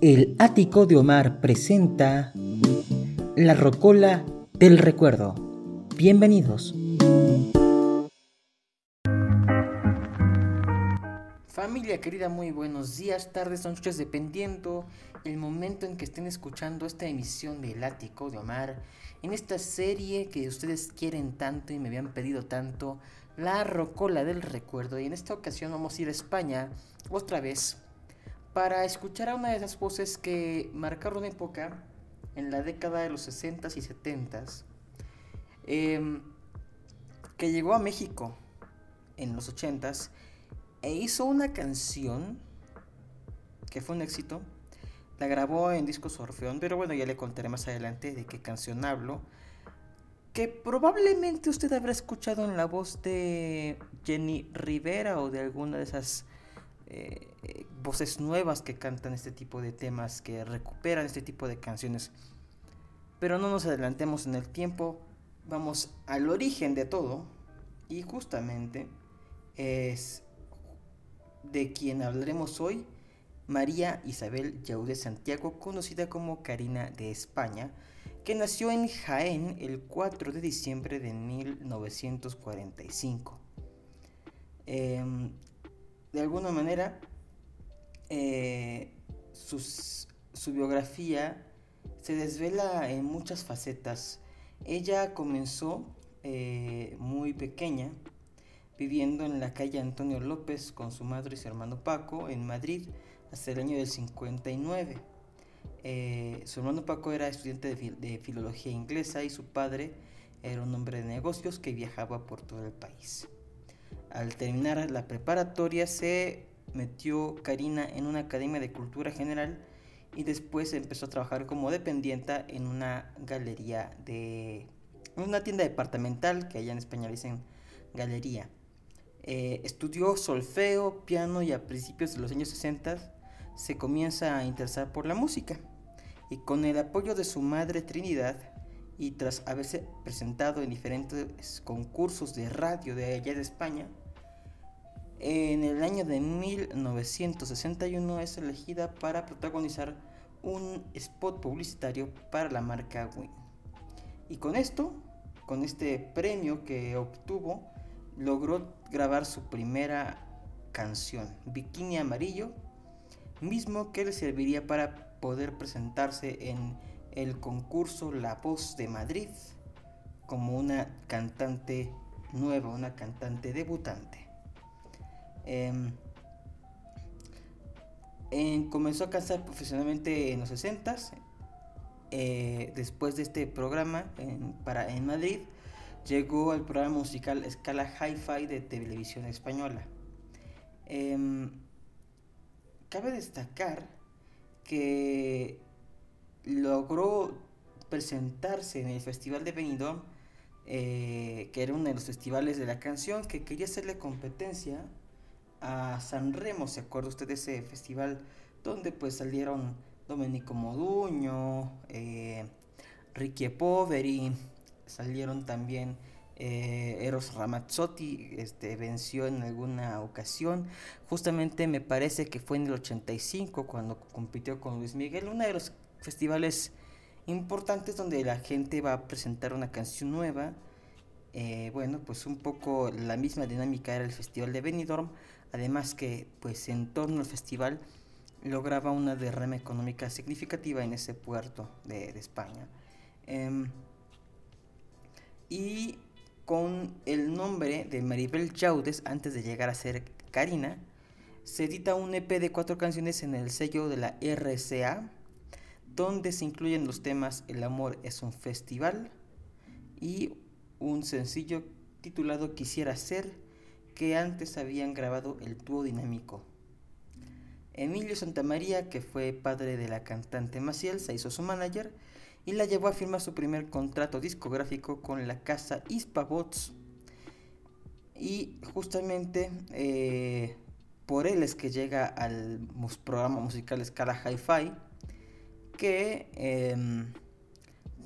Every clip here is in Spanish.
El ático de Omar presenta La Rocola del Recuerdo. Bienvenidos. Familia querida, muy buenos días, tardes, noches, dependiendo el momento en que estén escuchando esta emisión del ático de Omar. En esta serie que ustedes quieren tanto y me habían pedido tanto, La Rocola del Recuerdo. Y en esta ocasión vamos a ir a España otra vez para escuchar a una de esas voces que marcaron época en la década de los 60s y 70s, em, que llegó a México en los 80s e hizo una canción que fue un éxito. La grabó en discos Orfeón, pero bueno, ya le contaré más adelante de qué canción hablo. Que probablemente usted habrá escuchado en la voz de Jenny Rivera o de alguna de esas eh, voces nuevas que cantan este tipo de temas, que recuperan este tipo de canciones. Pero no nos adelantemos en el tiempo, vamos al origen de todo y justamente es de quien hablaremos hoy, María Isabel Yaude Santiago, conocida como Karina de España, que nació en Jaén el 4 de diciembre de 1945 de alguna manera, eh, su biografía se desvela en muchas facetas. Ella comenzó eh, muy pequeña, viviendo en la calle Antonio López con su madre y su hermano Paco en Madrid hasta el año del 59. Eh, su hermano Paco era estudiante de, filología inglesa y su padre era un hombre de negocios que viajaba por todo el país. Al terminar la preparatoria se metió Karina en una academia de cultura general y después empezó a trabajar como dependienta en una galería de una tienda departamental que allá en España dicen galería. Eh, estudió solfeo, piano y a principios de los años 60 se comienza a interesar por la música. Y con el apoyo de su madre Trinidad y tras haberse presentado en diferentes concursos de radio de allá de España, en el año de 1961 es elegida para protagonizar un spot publicitario para la marca Win. Y con esto, con este premio que obtuvo, logró grabar su primera canción, Bikini Amarillo, mismo que le serviría para poder presentarse en el concurso La Voz de Madrid como una cantante nueva, una cantante debutante. Em, comenzó a cantar profesionalmente en los 60 eh, después de este programa en, para, en Madrid, llegó al programa musical Escala Hi-Fi de televisión española. Em, cabe destacar que logró presentarse en el Festival de Benidorm, eh, que era uno de los festivales de la canción, que quería hacerle competencia a San Remo, ¿se acuerda usted de ese festival donde pues salieron Domenico Moduño, eh, Ricky Poveri, salieron también eh, Eros Ramazzotti, este, venció en alguna ocasión, justamente me parece que fue en el 85 cuando compitió con Luis Miguel, uno de los festivales importantes donde la gente va a presentar una canción nueva. Eh, bueno, pues un poco la misma dinámica era el Festival de Benidorm, además que pues en torno al festival lograba una derrama económica significativa en ese puerto de, España. Em, y con el nombre de Maribel Chaudes, antes de llegar a ser Karina, se edita un EP de cuatro canciones en el sello de la RCA, donde se incluyen los temas El amor es un festival y un sencillo titulado Quisiera ser, que antes habían grabado el dúo dinámico. Emilio Santamaría, que fue padre de la cantante Maciel, se hizo su manager y la llevó a firmar su primer contrato discográfico con la casa Bots. Y justamente eh, por él es que llega al programa musical Scala Hi-Fi, que em,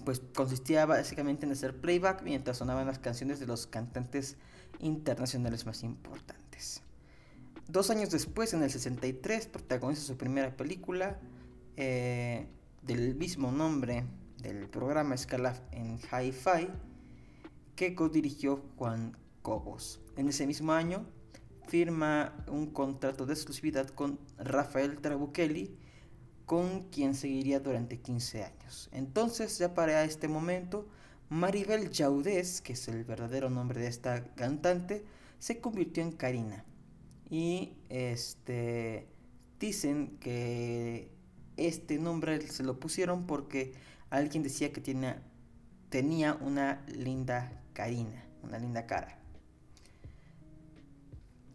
pues consistía básicamente en hacer playback mientras sonaban las canciones de los cantantes internacionales más importantes. Dos años después, en el 63, protagoniza su primera película, eh, del mismo nombre del programa Scalaf en Hi-Fi que co-dirigió Juan Cobos. En ese mismo año firma un contrato de exclusividad con Rafael Trabuchelli, con quien seguiría durante 15 años. Entonces, ya para este momento, Maribel Yaudés, que es el verdadero nombre de esta cantante, se convirtió en Karina. Y este dicen que este nombre se lo pusieron porque alguien decía que tenía, una linda Karina, una linda cara.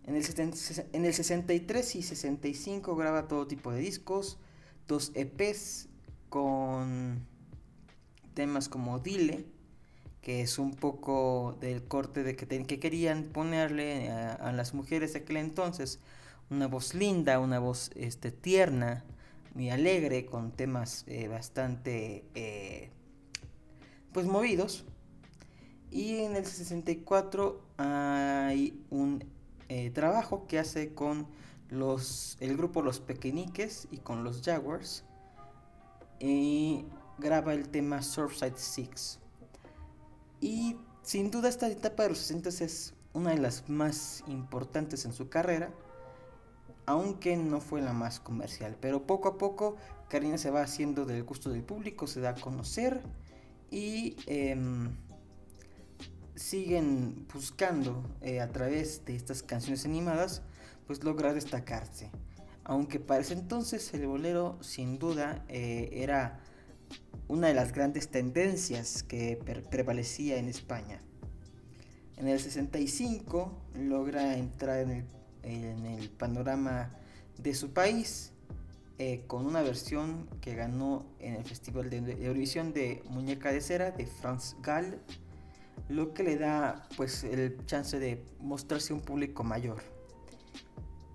En en el 63 y 65 graba todo tipo de discos, dos EPs con temas como Dile, que es un poco del corte de que, que querían ponerle a, las mujeres de aquel entonces una voz linda, una voz este, tierna, muy alegre, con temas eh, bastante eh, pues movidos. Y en el 64 hay un eh, trabajo que hace con los, el grupo Los Pequeñiques y con los Jaguars. Y graba el tema Surfside Six. Y sin duda esta etapa de los 60 es una de las más importantes en su carrera, aunque no fue la más comercial. Pero poco a poco Karina se va haciendo del gusto del público, se da a conocer y em, siguen buscando eh, a través de estas canciones animadas pues lograr destacarse. Aunque para ese entonces el bolero sin duda eh, era una de las grandes tendencias que prevalecía en España. En el 65 logra entrar en el, panorama de su país eh, con una versión que ganó en el Festival de Eurovisión de Muñeca de Cera de Franz Gall, lo que le da pues el chance de mostrarse a un público mayor.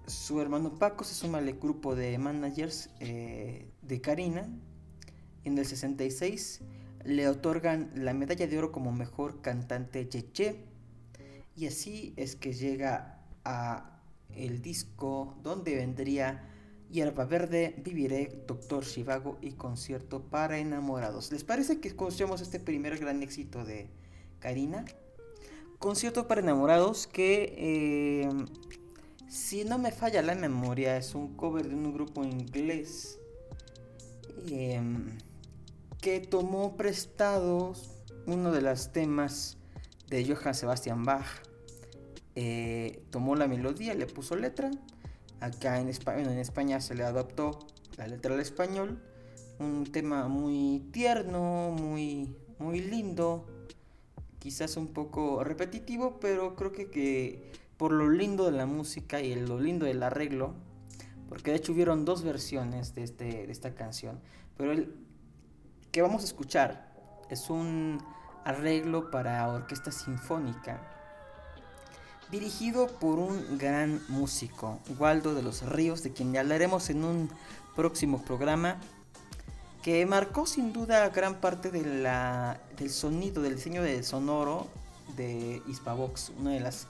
Su hermano Paco se suma al grupo de managers eh, de Karina en el 66 le otorgan la medalla de oro como mejor cantante Yeche y así es que llega a el disco donde vendría Hierba Verde, Viviré, Doctor Shivago y Concierto para Enamorados. ¿Les parece que escuchemos este primer gran éxito de Karina? Concierto para Enamorados que, eh, si no me falla la memoria, es un cover de un grupo inglés. Eh, que tomó prestados uno de los temas de Johann Sebastian Bach. Eh, tomó la melodía, le puso letra. Acá en España, se le adaptó la letra al español. Un tema muy tierno, muy, muy lindo. Quizás un poco repetitivo, pero creo que, que por lo lindo de la música y lo lindo del arreglo, porque de hecho hubieron dos versiones de, este, de esta canción, pero el, que vamos a escuchar es un arreglo para orquesta sinfónica dirigido por un gran músico, Waldo de los Ríos, de quien ya hablaremos en un próximo programa, que marcó sin duda gran parte de del sonido, del diseño del sonoro de Hispavox, una de las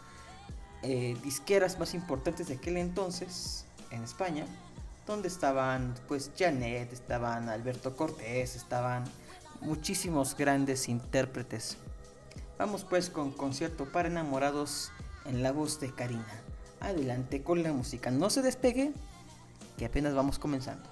eh, disqueras más importantes de aquel entonces en España donde estaban pues Janet, estaban Alberto Cortés, estaban muchísimos grandes intérpretes. Vamos pues con concierto para enamorados en la voz de Karina. Adelante con la música, no se despegue, que apenas vamos comenzando.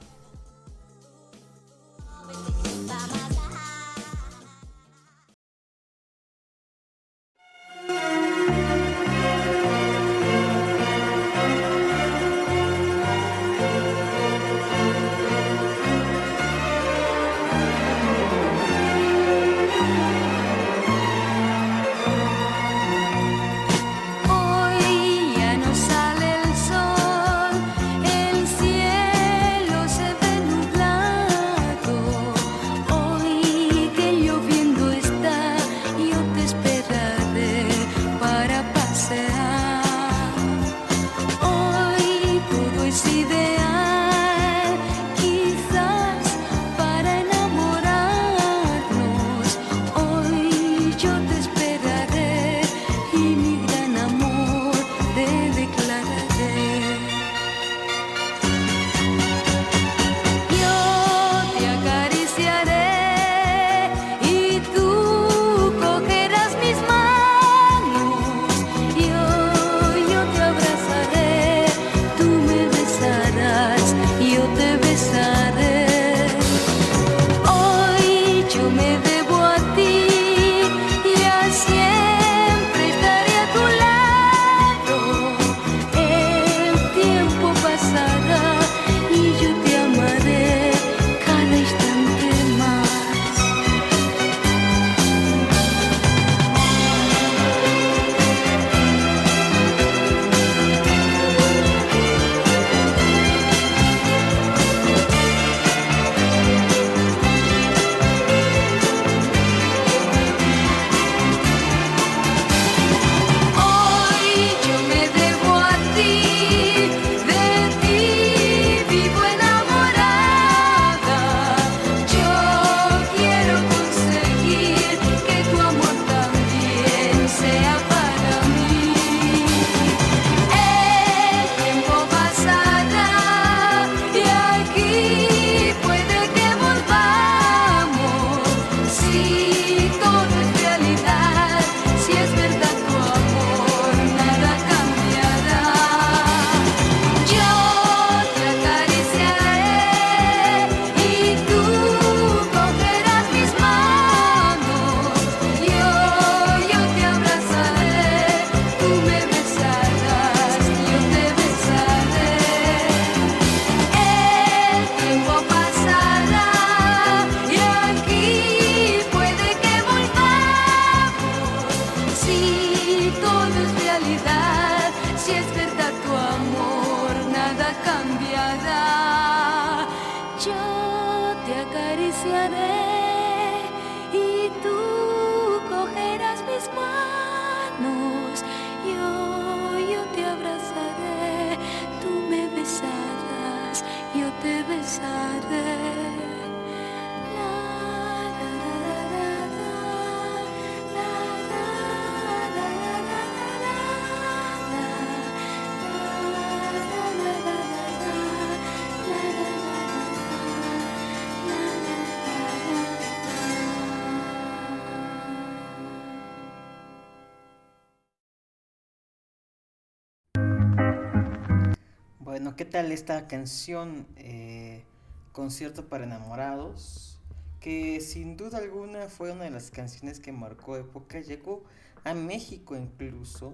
Bueno, ¿qué tal esta canción? Eh, Concierto para enamorados, que sin duda alguna fue una de las canciones que marcó época, llegó a México incluso,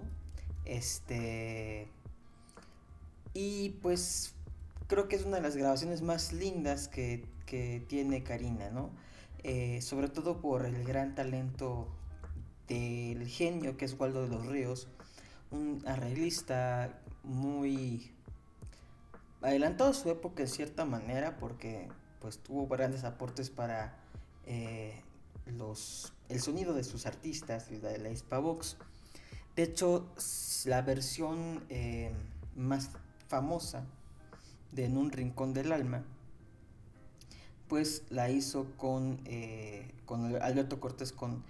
este, y pues creo que es una de las grabaciones más lindas que, que tiene Karina, ¿no? Eh, sobre todo por el gran talento del genio que es Waldo de los Ríos, un arreglista muy adelantado su época en cierta manera porque pues tuvo grandes aportes para eh, los, el sonido de sus artistas, de la Hispavox. De hecho, la versión eh, más famosa de En un rincón del alma, pues la hizo con, eh, con Alberto Cortés, con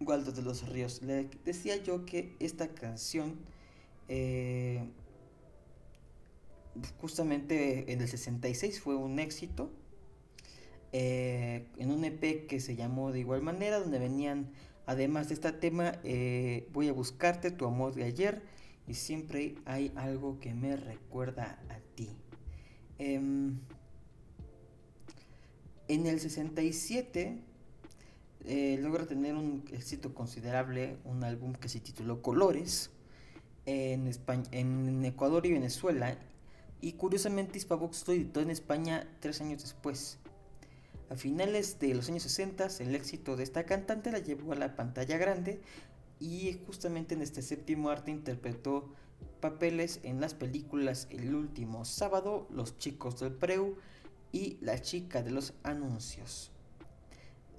Waldo de los Ríos. Le decía yo que esta canción justamente en el 66 fue un éxito. Eh, en un EP que se llamó de igual manera, donde venían, además de este tema, eh, voy a buscarte tu amor de ayer y siempre hay algo que me recuerda a ti. Em, en el 67 eh, logra tener un éxito considerable, un álbum que se tituló Colores, en, España, en Ecuador y Venezuela, y curiosamente Hispavox lo editó en España tres años después. A finales de los años 60 el éxito de esta cantante la llevó a la pantalla grande y justamente en este séptimo arte interpretó papeles en las películas El último sábado, Los chicos del Preu y La chica de los anuncios.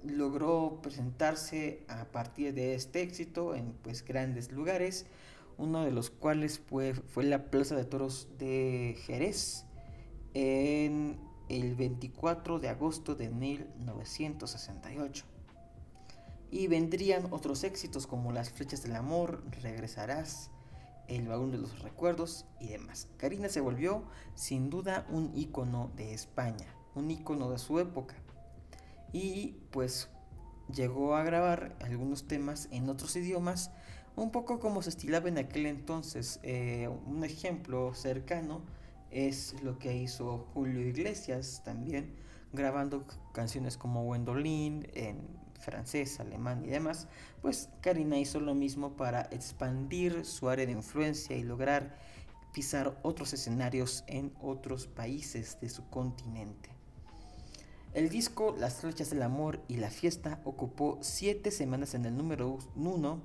Logró presentarse a partir de este éxito en pues grandes lugares uno de los cuales fue, fue la Plaza de Toros de Jerez en el 24 de agosto de 1968. Y vendrían otros éxitos como Las Flechas del Amor, Regresarás, El Baúl de los Recuerdos y demás. Karina se volvió sin duda un ícono de España, un ícono de su época. Y pues llegó a grabar algunos temas en otros idiomas un poco como se estilaba en aquel entonces. Eh, un ejemplo cercano es lo que hizo Julio Iglesias también, grabando canciones como Wendolin en francés, alemán y demás. Pues Karina hizo lo mismo para expandir su área de influencia y lograr pisar otros escenarios en otros países de su continente. El disco Las flechas del amor y la fiesta ocupó siete semanas en el número uno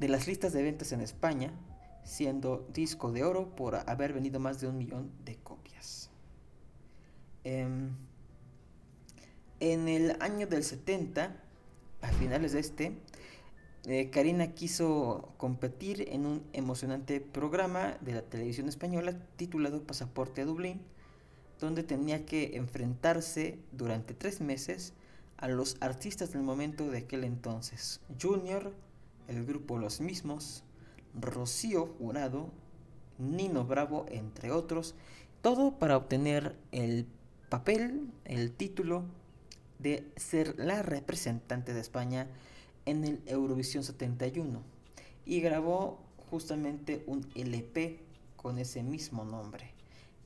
de las listas de ventas en España, siendo disco de oro por haber vendido más de un millón de copias. Em, en el año del 70, a finales de este, eh, Karina quiso competir en un emocionante programa de la televisión española titulado Pasaporte a Dublín, donde tenía que enfrentarse durante tres meses a los artistas del momento de aquel entonces, Junior, el grupo Los Mismos, Rocío Jurado, Nino Bravo, entre otros, todo para obtener el papel, el título de ser la representante de España en el Eurovisión 71 y grabó justamente un LP con ese mismo nombre,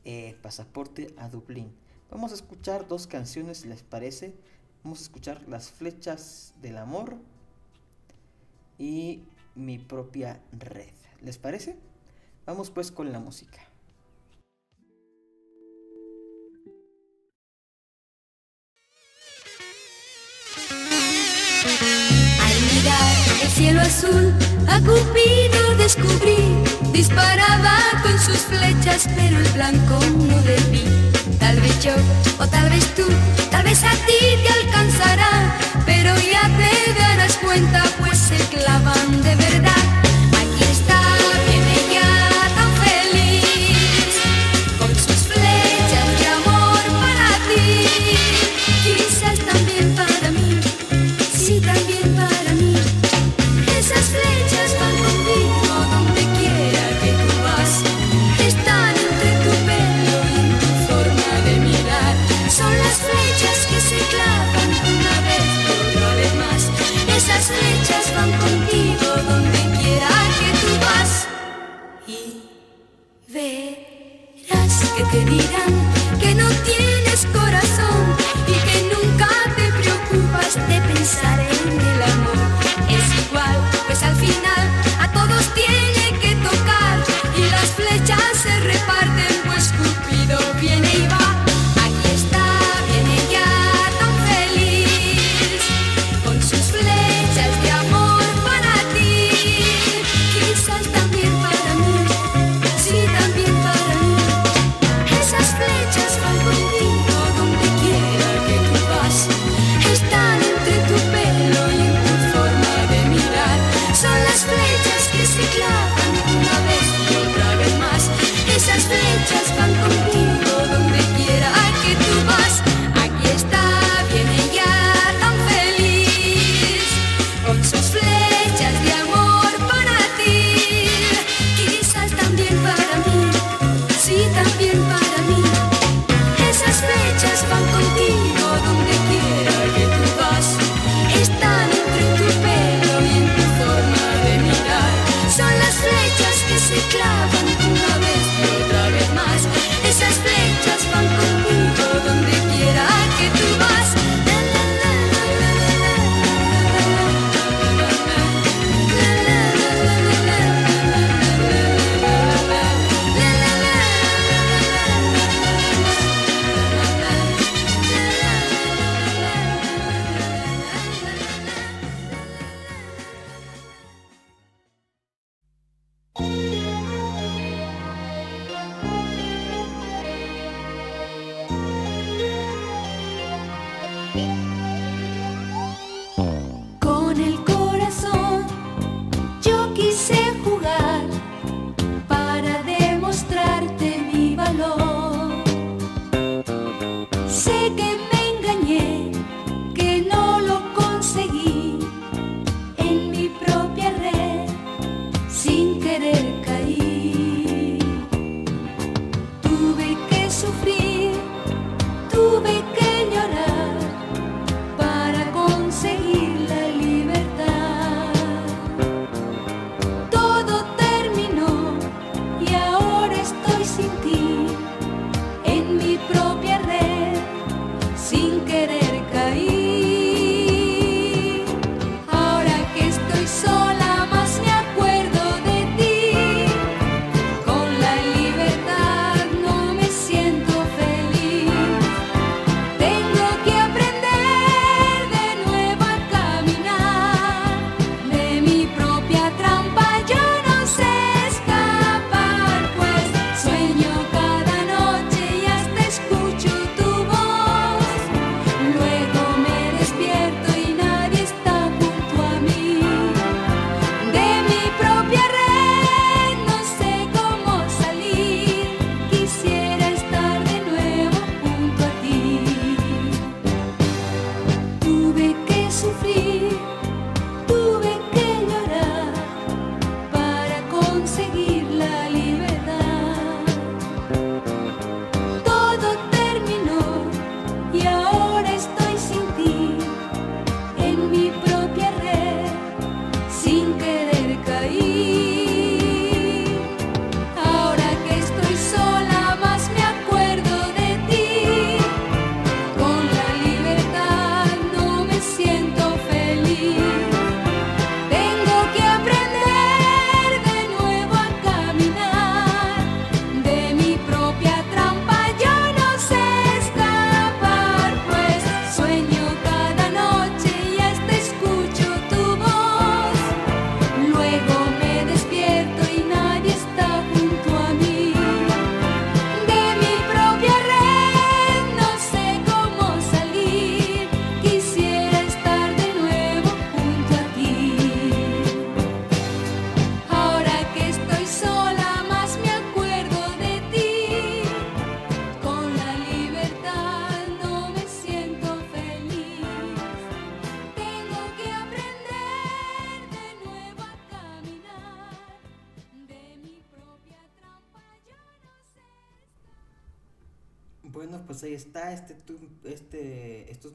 eh, Pasaporte a Dublín. Vamos a escuchar dos canciones, ¿les parece? Vamos a escuchar Las Flechas del Amor y mi propia red. ¿Les parece? Vamos pues con la música. Al mirar el cielo azul, a Cupido descubrí, disparaba con sus flechas, pero el blanco no debía yo, o tal vez tú, tal vez a ti te alcanzará, pero ya te darás cuenta, se clavan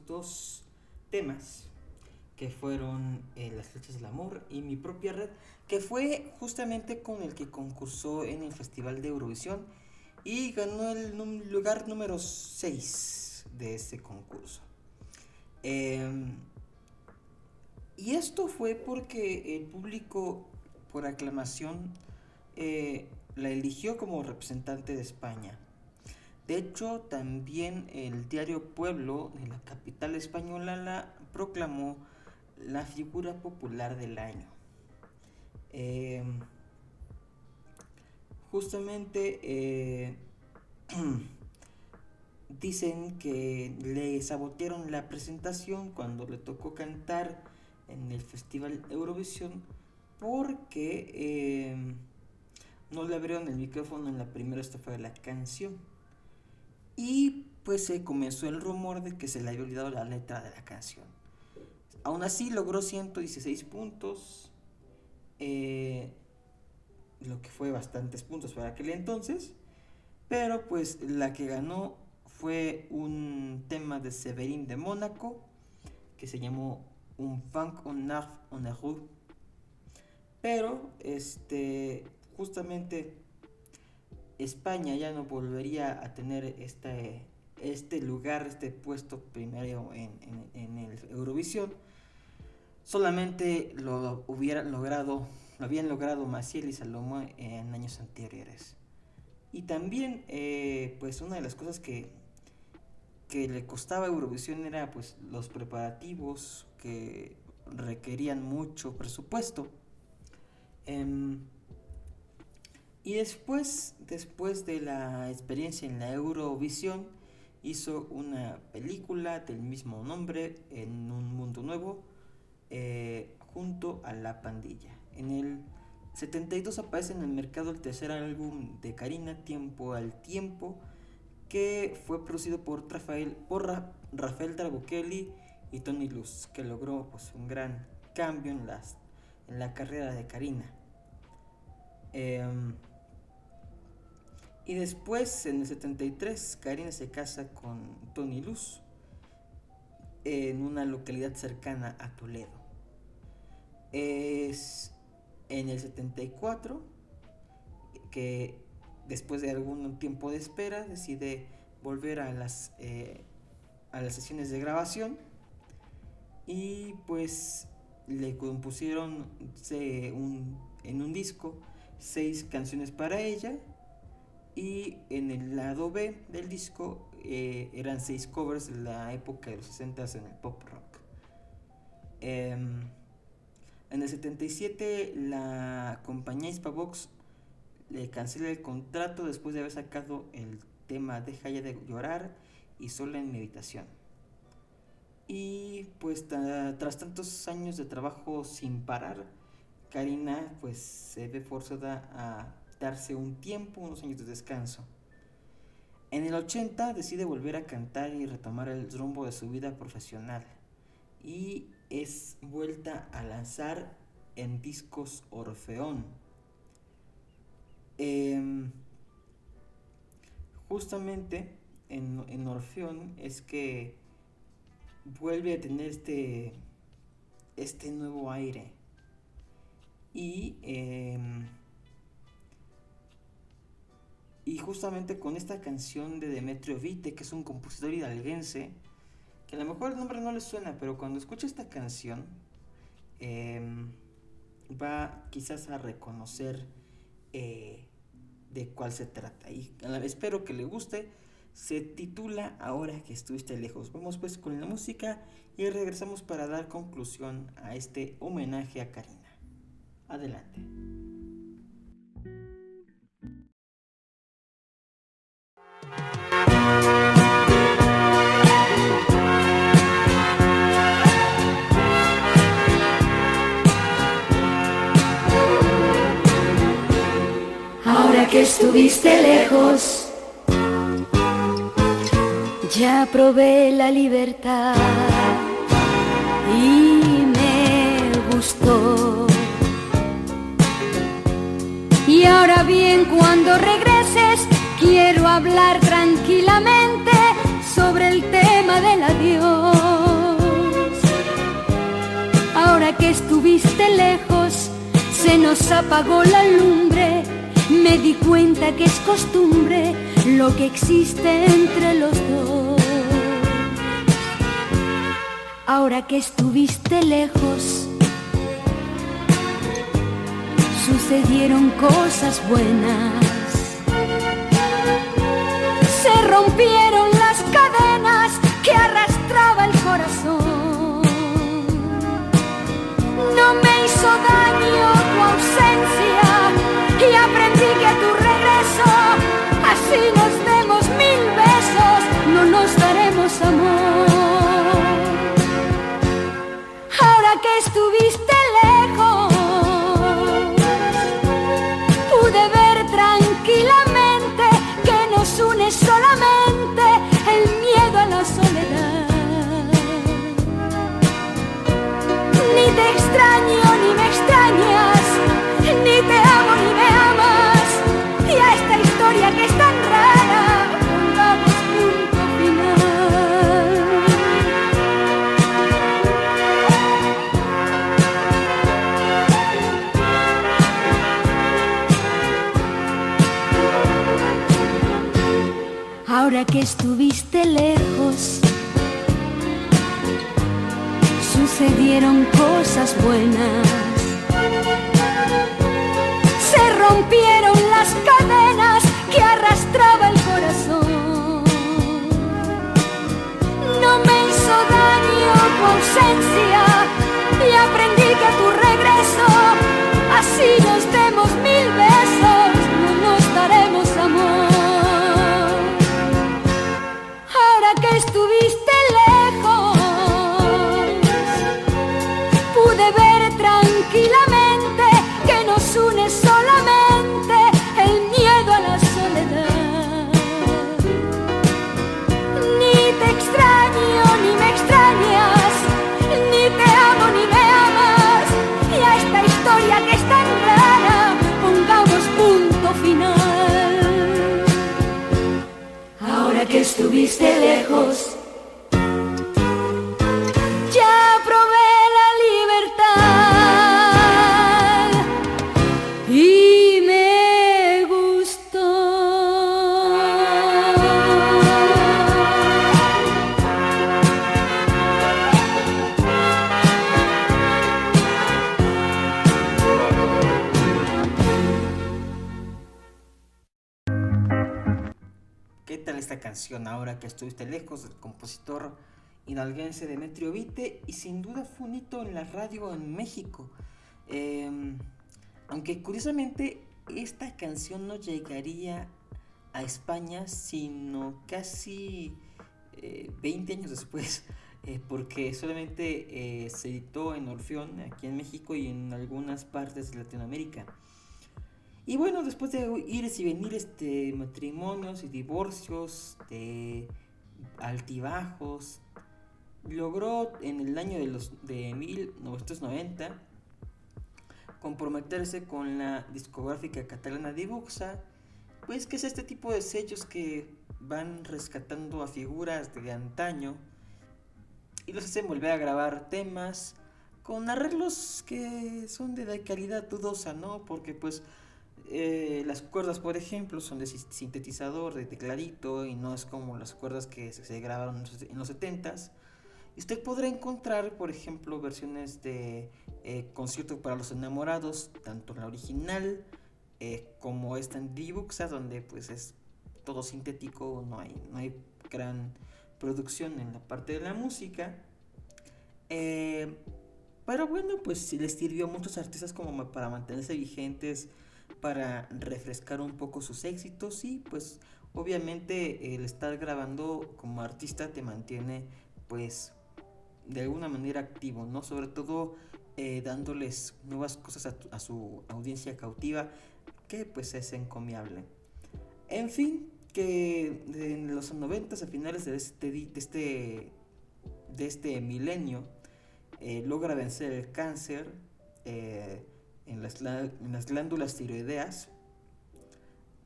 dos temas que fueron eh, Las Flechas del Amor y Mi Propia Red, que fue justamente con el que concursó en el Festival de Eurovisión y ganó el lugar número 6 de ese concurso. Em, y esto fue porque el público, por aclamación, eh, la eligió como representante de España. De hecho, también el diario Pueblo de la capital española la proclamó la figura popular del año. Em, justamente eh, dicen que le sabotearon la presentación cuando le tocó cantar en el Festival Eurovisión porque em, no le abrieron el micrófono en la primera estrofa de la canción. Y pues se comenzó el rumor de que se le había olvidado la letra de la canción. Aún así logró 116 puntos, eh, lo que fue bastantes puntos para aquel entonces, pero pues la que ganó fue un tema de Severin de Mónaco que se llamó Un funk on arf on Pero este justamente España ya no volvería a tener este, este lugar, este puesto primero en, en, el Eurovisión. Solamente lo hubieran logrado, lo habían logrado Maciel y Salomón en años anteriores. Y también, eh, pues una de las cosas que, que le costaba a Eurovisión era pues los preparativos que requerían mucho presupuesto. Em, y después, después de la experiencia en la Eurovisión, hizo una película del mismo nombre, En un mundo nuevo, eh, junto a La Pandilla. En el 72 aparece en el mercado el tercer álbum de Karina, Tiempo al Tiempo, que fue producido por Rafael, por Rafael y Tony Luz, que logró pues, un gran cambio en, las, en la carrera de Karina. Em, y después, en el 73, Karina se casa con Tony Luz en una localidad cercana a Toledo. Es en el 74 que después de algún tiempo de espera decide volver a las, eh, a las sesiones de grabación y pues le compusieron en un disco seis canciones para ella y en el lado B del disco eh, eran seis covers de la época de los 60 en el pop rock. Em, en el 77 la compañía Hispavox le cancela el contrato después de haber sacado el tema Deja ya de llorar y Sola en meditación. Y pues tras tantos años de trabajo sin parar, Karina pues se ve forzada a darse un tiempo, unos años de descanso. En el 80 decide volver a cantar y retomar el rumbo de su vida profesional y es vuelta a lanzar en discos Orfeón. Em, justamente en, en, Orfeón es que vuelve a tener este, este nuevo aire y em, y justamente con esta canción de Demetrio Vite, que es un compositor hidalguense, que a lo mejor el nombre no le suena, pero cuando escucha esta canción, em, va quizás a reconocer eh, de cuál se trata. Y espero que le guste. Se titula Ahora que estuviste lejos. Vamos pues con la música y regresamos para dar conclusión a este homenaje a Karina. Adelante. que estuviste lejos. Ya probé la libertad y me gustó. Y ahora bien, cuando regreses, quiero hablar tranquilamente sobre el tema del adiós. Ahora que estuviste lejos, se nos apagó la lumbre me di cuenta que es costumbre lo que existe entre los dos. Ahora que estuviste lejos, sucedieron cosas buenas. Se rompieron las cadenas que arrastraba el corazón. No me hizo daño tu ausencia Que estuviste lejos, sucedieron cosas buenas. Se rompieron las cadenas que arrastraba el corazón. No me hizo daño tu ahora que estuviste lejos del compositor hidalguense Demetrio Vite? Y sin duda fue un hito en la radio en México. Eh, aunque curiosamente esta canción no llegaría a España sino casi eh, 20 años después. eh, porque solamente eh, se editó en Orfeón aquí en México y en algunas partes de Latinoamérica. Y bueno, después de ires y venires de matrimonios y divorcios, de altibajos, logró en el año de, los, de 1990 comprometerse con la discográfica catalana Dibuxa, pues que es este tipo de sellos que van rescatando a figuras de antaño y los hacen volver a grabar temas con arreglos que son de calidad dudosa, ¿no? Porque pues eh, las cuerdas, por ejemplo, son de si- sintetizador, de tecladito, y no es como las cuerdas que se, grabaron en los- en los 70s. Y usted podrá encontrar, por ejemplo, versiones de eh, Concierto para los Enamorados, tanto la original eh, como esta en Dibuxa, donde pues es todo sintético, no hay, no hay gran producción en la parte de la música. Eh, pero bueno, pues les sirvió a muchos artistas como para mantenerse vigentes, para refrescar un poco sus éxitos y pues obviamente el estar grabando como artista te mantiene pues de alguna manera activo, ¿no? Sobre todo eh, dándoles nuevas cosas a, su audiencia cautiva que pues es encomiable. En fin, que en los 90 a finales de este, de este, de este milenio eh, logra vencer el cáncer eh, en, las, en las glándulas tiroideas.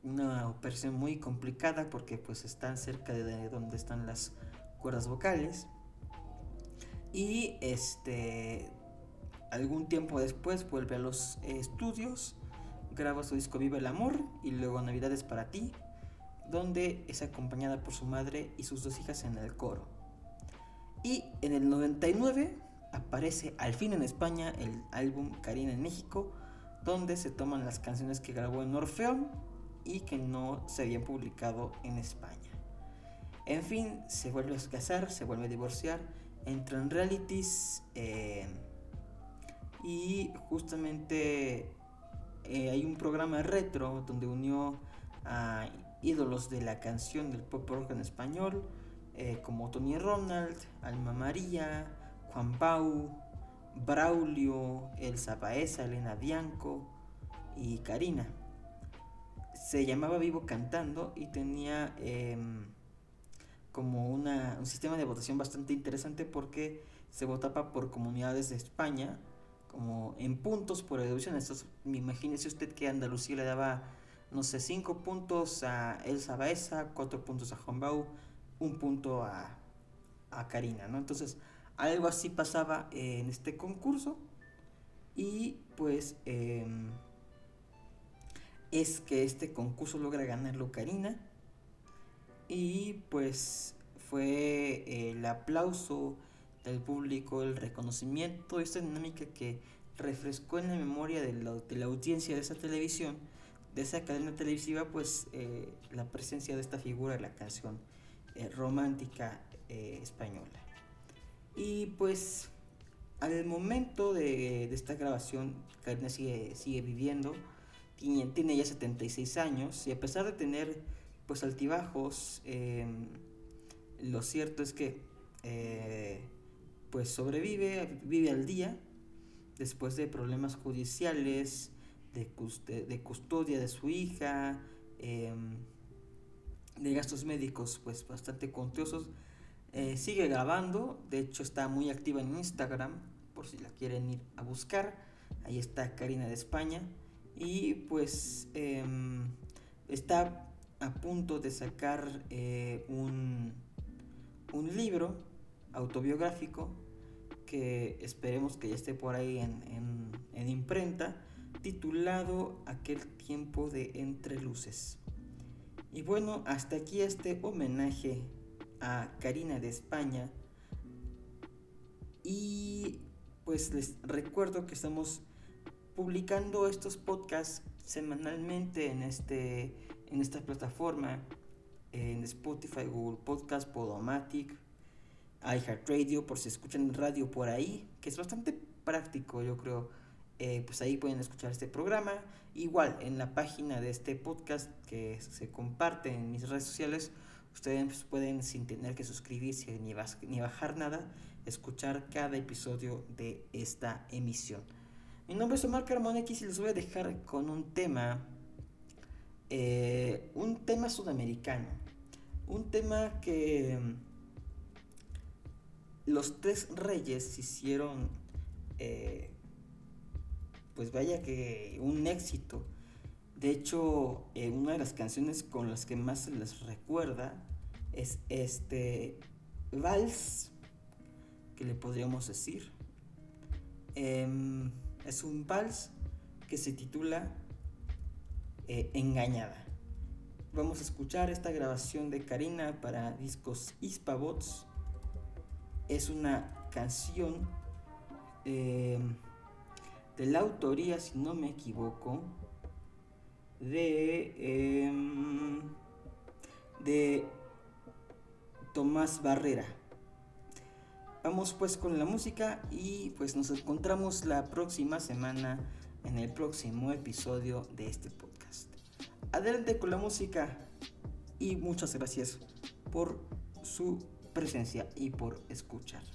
Una operación muy complicada porque pues están cerca de donde están las cuerdas vocales. Y este algún tiempo después vuelve a los estudios, graba su disco Viva el Amor y luego Navidades para ti, donde es acompañada por su madre y sus dos hijas en el coro. Y en el 99 aparece al fin en España el álbum Karina en México, donde se toman las canciones que grabó en Orfeón y que no se habían publicado en España. En fin, se vuelve a casar, se vuelve a divorciar, entra en realities eh, y justamente eh, hay un programa retro donde unió a ídolos de la canción del pop rock en español, eh, como Tony Ronald, Alma María, Juan Pau, Braulio, Elsa Baeza, Elena Bianco y Karina. Se llamaba Vivo Cantando y tenía em, como una, un sistema de votación bastante interesante porque se votaba por comunidades de España, como en puntos por educación. me imagínese usted que Andalucía le daba, no sé, 5 puntos a Elsa Baeza, 4 puntos a Juan Bau, un punto a, a Karina, ¿no? Entonces, algo así pasaba en este concurso y pues em, es que este concurso logra ganarlo Karina y pues fue el aplauso del público, el reconocimiento, esta dinámica que refrescó en la memoria de la, audiencia de esa televisión, de esa cadena televisiva, pues eh, la presencia de esta figura de la canción eh, romántica eh, española. Y pues al momento de, esta grabación, Karina sigue, sigue viviendo, tiene, tiene, ya 76 años. Y a pesar de tener pues altibajos, em, lo cierto es que eh, pues sobrevive, vive al día. Después de problemas judiciales, de, custodia de su hija, em, de gastos médicos pues bastante contiosos eh, sigue grabando, de hecho está muy activa en Instagram, por si la quieren ir a buscar. Ahí está Karina de España. Y pues em, está a punto de sacar eh, un, un, libro autobiográfico que esperemos que ya esté por ahí en, en imprenta, titulado Aquel tiempo de entre luces. Y bueno, hasta aquí este homenaje a Karina de España. Y pues les recuerdo que estamos publicando estos podcasts semanalmente en, este, en esta plataforma, en Spotify, Google Podcast, Podomatic, iHeartRadio, por si escuchan radio por ahí, que es bastante práctico, yo creo. Eh, pues ahí pueden escuchar este programa. Igual en la página de este podcast que se comparte en mis redes sociales, Ustedes pueden, sin tener que suscribirse ni, bajar nada, escuchar cada episodio de esta emisión. Mi nombre es Omar Carmona y les voy a dejar con un tema, eh, un tema sudamericano, un tema que mm, los tres reyes hicieron, eh, pues vaya que un éxito de hecho, eh, una de las canciones con las que más se les recuerda es este vals, que le podríamos decir. Em, es un vals que se titula eh, Engañada. Vamos a escuchar esta grabación de Karina para discos Hispavots. Es una canción em, de la autoría, si no me equivoco, de, em, de Tomás Barrera. Vamos pues con la música y pues nos encontramos la próxima semana en el próximo episodio de este podcast. Adelante con la música y muchas gracias por su presencia y por escuchar.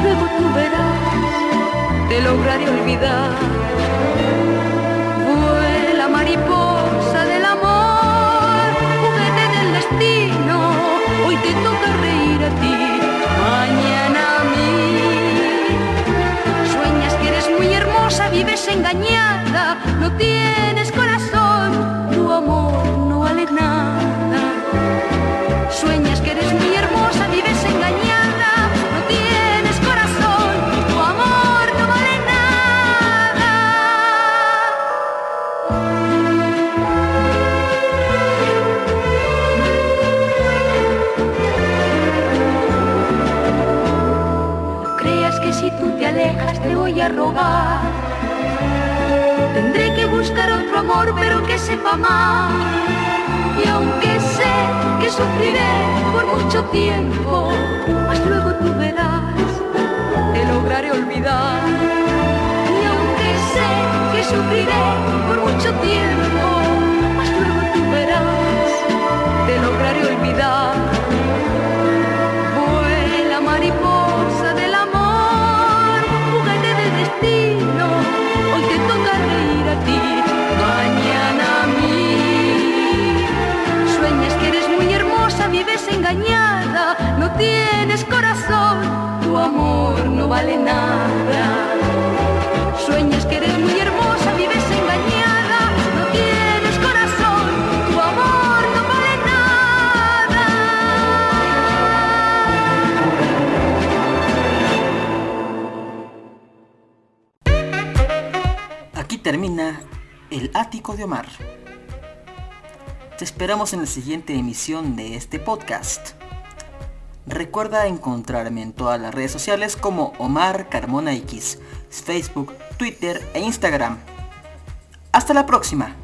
Luego tú verás, te lograré olvidar. Vuela mariposa del amor, juguete del destino, hoy te toca reír a ti, mañana a mí. Sueñas que eres muy hermosa, vives engañada, no tienes corazón, a rogar. Tendré que buscar otro amor, pero que sepa más. Y aunque sé que sufriré por mucho tiempo, más luego tú verás, te lograré olvidar. Y aunque sé que sufriré por mucho tiempo, más luego tú verás, te lograré olvidar. Vale nada. Sueñas que eres muy hermosa, vives engañada, no tienes corazón, tu amor no vale nada. Aquí termina el ático de Omar. Te esperamos en la siguiente emisión de este podcast. Recuerda encontrarme en todas las redes sociales como Omar Carmona X, Facebook, Twitter e Instagram. Hasta la próxima.